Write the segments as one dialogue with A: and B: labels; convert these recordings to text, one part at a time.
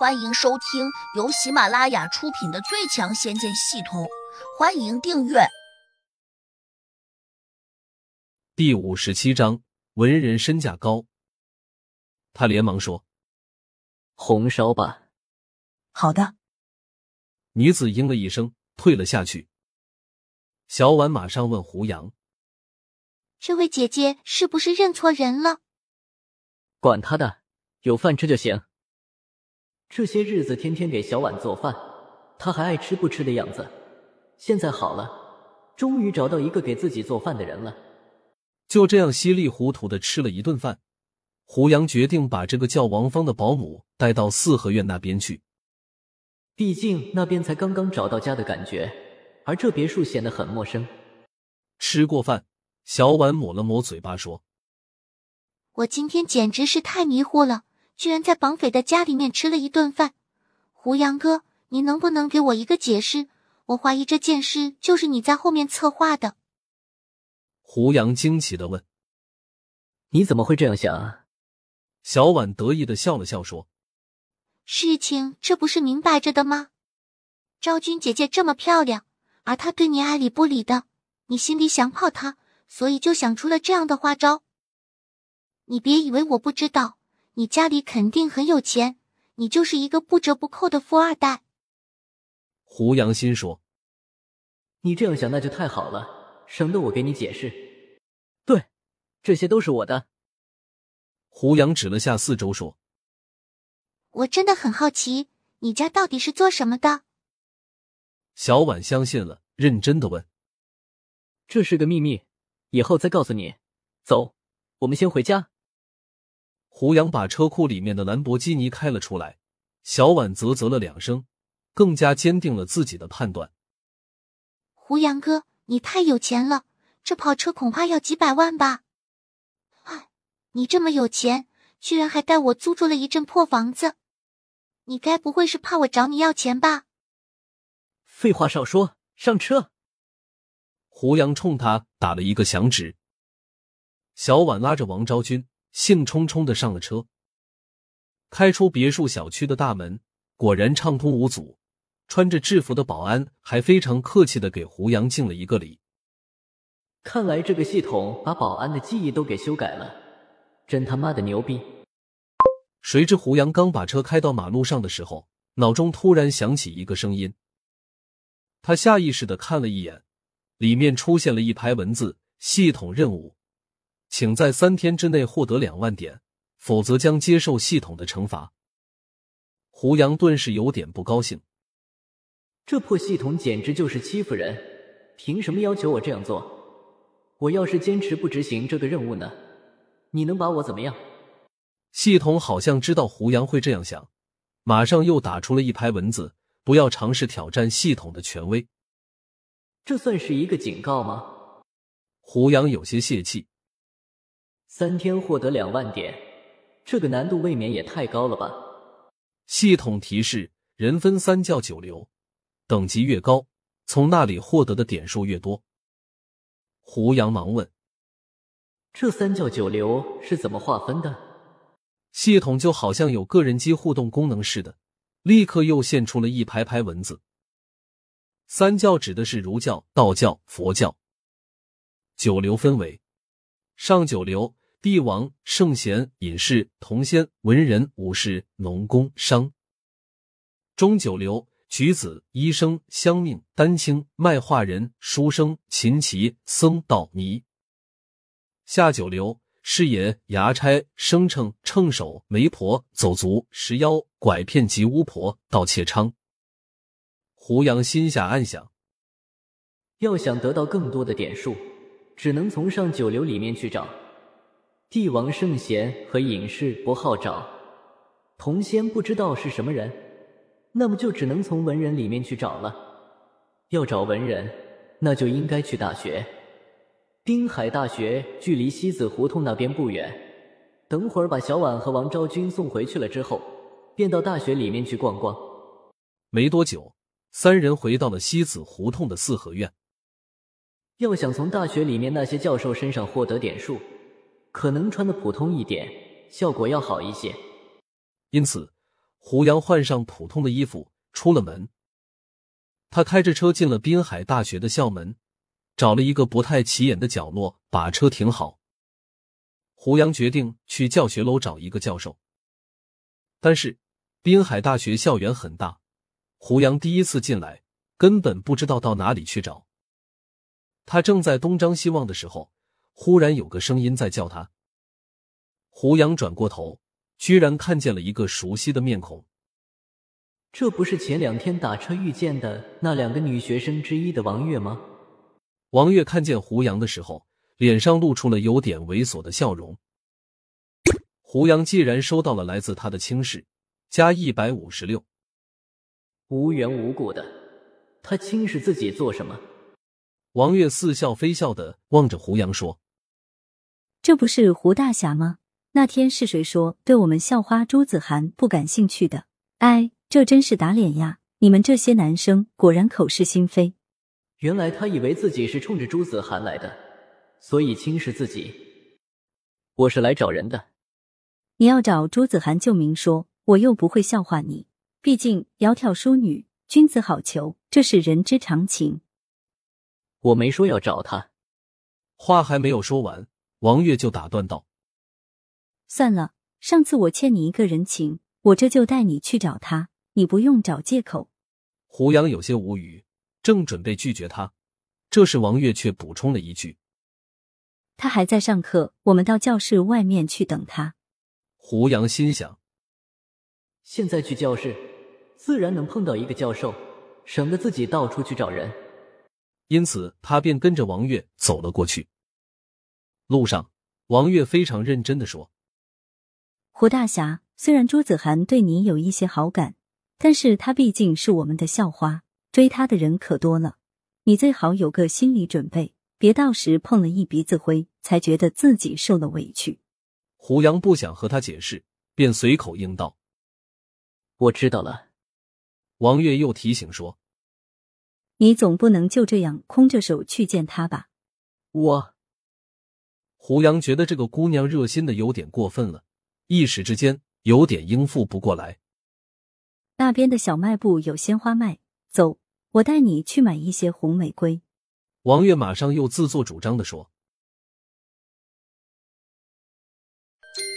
A: 欢迎收听由喜马拉雅出品的《最强仙剑系统》，欢迎订阅。
B: 第五十七章，文人身价高。他连忙说：“
C: 红烧吧。”
D: 好的。
B: 女子应了一声，退了下去。小婉马上问胡杨：“
E: 这位姐姐是不是认错人了？”
C: 管他的，有饭吃就行。这些日子天天给小婉做饭，她还爱吃不吃的样子。现在好了，终于找到一个给自己做饭的人了。
B: 就这样稀里糊涂的吃了一顿饭，胡杨决定把这个叫王芳的保姆带到四合院那边去。
C: 毕竟那边才刚刚找到家的感觉，而这别墅显得很陌生。
B: 吃过饭，小婉抹了抹嘴巴说：“
E: 我今天简直是太迷糊了。”居然在绑匪的家里面吃了一顿饭，胡杨哥，你能不能给我一个解释？我怀疑这件事就是你在后面策划的。
B: 胡杨惊奇的问：“
C: 你怎么会这样想啊？”
B: 小婉得意的笑了笑说：“
E: 事情这不是明摆着的吗？昭君姐姐这么漂亮，而她对你爱理不理的，你心里想泡她，所以就想出了这样的花招。你别以为我不知道。”你家里肯定很有钱，你就是一个不折不扣的富二代。
B: 胡杨心说：“
C: 你这样想那就太好了，省得我给你解释。对，这些都是我的。”
B: 胡杨指了下四周说：“
E: 我真的很好奇，你家到底是做什么的？”
B: 小婉相信了，认真的问：“
C: 这是个秘密，以后再告诉你。走，我们先回家。”
B: 胡杨把车库里面的兰博基尼开了出来，小婉啧啧了两声，更加坚定了自己的判断。
E: 胡杨哥，你太有钱了，这跑车恐怕要几百万吧？哎，你这么有钱，居然还带我租住了一阵破房子，你该不会是怕我找你要钱吧？
C: 废话少说，上车！
B: 胡杨冲他打了一个响指。小婉拉着王昭君。兴冲冲的上了车，开出别墅小区的大门，果然畅通无阻。穿着制服的保安还非常客气的给胡杨敬了一个礼。
C: 看来这个系统把保安的记忆都给修改了，真他妈的牛逼！
B: 谁知胡杨刚把车开到马路上的时候，脑中突然响起一个声音。他下意识的看了一眼，里面出现了一排文字：“系统任务。”请在三天之内获得两万点，否则将接受系统的惩罚。胡杨顿时有点不高兴，
C: 这破系统简直就是欺负人！凭什么要求我这样做？我要是坚持不执行这个任务呢？你能把我怎么样？
B: 系统好像知道胡杨会这样想，马上又打出了一排文字：不要尝试挑战系统的权威。
C: 这算是一个警告吗？
B: 胡杨有些泄气。
C: 三天获得两万点，这个难度未免也太高了吧？
B: 系统提示：人分三教九流，等级越高，从那里获得的点数越多。胡杨忙问：“
C: 这三教九流是怎么划分的？”
B: 系统就好像有个人机互动功能似的，立刻又现出了一排排文字。三教指的是儒教、道教、佛教，九流分为上九流。帝王、圣贤、隐士、童仙、文人、武士、农工商；中九流举子、医生、乡命、丹青、卖画人、书生、琴棋、僧道尼；下九流师爷、衙差、生称、秤手、媒婆、走卒、石妖、拐骗及巫婆、盗窃娼。胡杨心下暗想：
C: 要想得到更多的点数，只能从上九流里面去找。帝王圣贤和隐士不好找，童仙不知道是什么人，那么就只能从文人里面去找了。要找文人，那就应该去大学。滨海大学距离西子胡同那边不远，等会儿把小婉和王昭君送回去了之后，便到大学里面去逛逛。
B: 没多久，三人回到了西子胡同的四合院。
C: 要想从大学里面那些教授身上获得点数。可能穿的普通一点，效果要好一些。
B: 因此，胡杨换上普通的衣服，出了门。他开着车进了滨海大学的校门，找了一个不太起眼的角落，把车停好。胡杨决定去教学楼找一个教授，但是滨海大学校园很大，胡杨第一次进来，根本不知道到哪里去找。他正在东张西望的时候，忽然有个声音在叫他。胡杨转过头，居然看见了一个熟悉的面孔。
C: 这不是前两天打车遇见的那两个女学生之一的王月吗？
B: 王月看见胡杨的时候，脸上露出了有点猥琐的笑容。胡杨既然收到了来自他的轻视，加一百五十六，
C: 无缘无故的，他轻视自己做什么？
B: 王月似笑非笑的望着胡杨说：“
D: 这不是胡大侠吗？那天是谁说对我们校花朱子涵不感兴趣的？哎。”这真是打脸呀！你们这些男生果然口是心非。
C: 原来他以为自己是冲着朱子涵来的，所以轻视自己。我是来找人的。
D: 你要找朱子涵就明说，我又不会笑话你。毕竟窈窕淑女，君子好逑，这是人之常情。
C: 我没说要找他。
B: 话还没有说完，王月就打断道：“
D: 算了，上次我欠你一个人情，我这就带你去找他。”你不用找借口。
B: 胡杨有些无语，正准备拒绝他，这时王月却补充了一句：“
D: 他还在上课，我们到教室外面去等他。”
B: 胡杨心想：
C: 现在去教室，自然能碰到一个教授，省得自己到处去找人。
B: 因此，他便跟着王月走了过去。路上，王月非常认真的说：“
D: 胡大侠，虽然朱子涵对你有一些好感。”但是他毕竟是我们的校花，追他的人可多了，你最好有个心理准备，别到时碰了一鼻子灰，才觉得自己受了委屈。
B: 胡杨不想和他解释，便随口应道：“
C: 我知道了。”
B: 王月又提醒说：“
D: 你总不能就这样空着手去见他吧？”
C: 我
B: 胡杨觉得这个姑娘热心的有点过分了，一时之间有点应付不过来。
D: 那边的小卖部有鲜花卖，走，我带你去买一些红玫瑰。
B: 王月马上又自作主张的说：“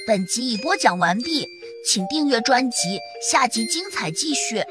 A: 本集已播讲完毕，请订阅专辑，下集精彩继续。”